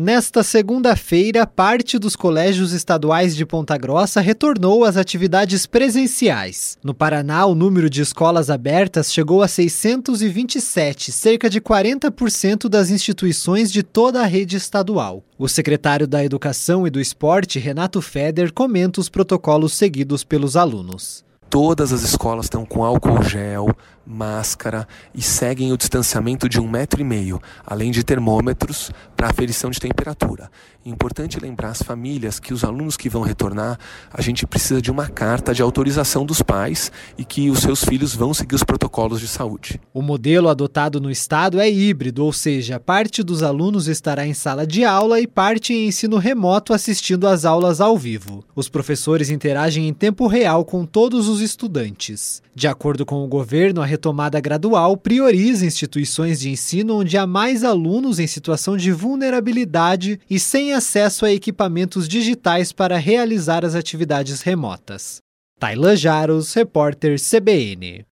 Nesta segunda-feira, parte dos colégios estaduais de Ponta Grossa retornou às atividades presenciais. No Paraná, o número de escolas abertas chegou a 627, cerca de 40% das instituições de toda a rede estadual. O secretário da Educação e do Esporte, Renato Feder, comenta os protocolos seguidos pelos alunos. Todas as escolas estão com álcool gel, máscara e seguem o distanciamento de um metro e meio, além de termômetros para aferição de temperatura. Importante lembrar as famílias que os alunos que vão retornar, a gente precisa de uma carta de autorização dos pais e que os seus filhos vão seguir os protocolos de saúde. O modelo adotado no estado é híbrido, ou seja, parte dos alunos estará em sala de aula e parte em ensino remoto assistindo às aulas ao vivo. Os professores interagem em tempo real com todos os estudantes. De acordo com o governo, a retomada gradual prioriza instituições de ensino onde há mais alunos em situação de vulnerabilidade e sem acesso a equipamentos digitais para realizar as atividades remotas. Tailan Jaros, repórter CBN.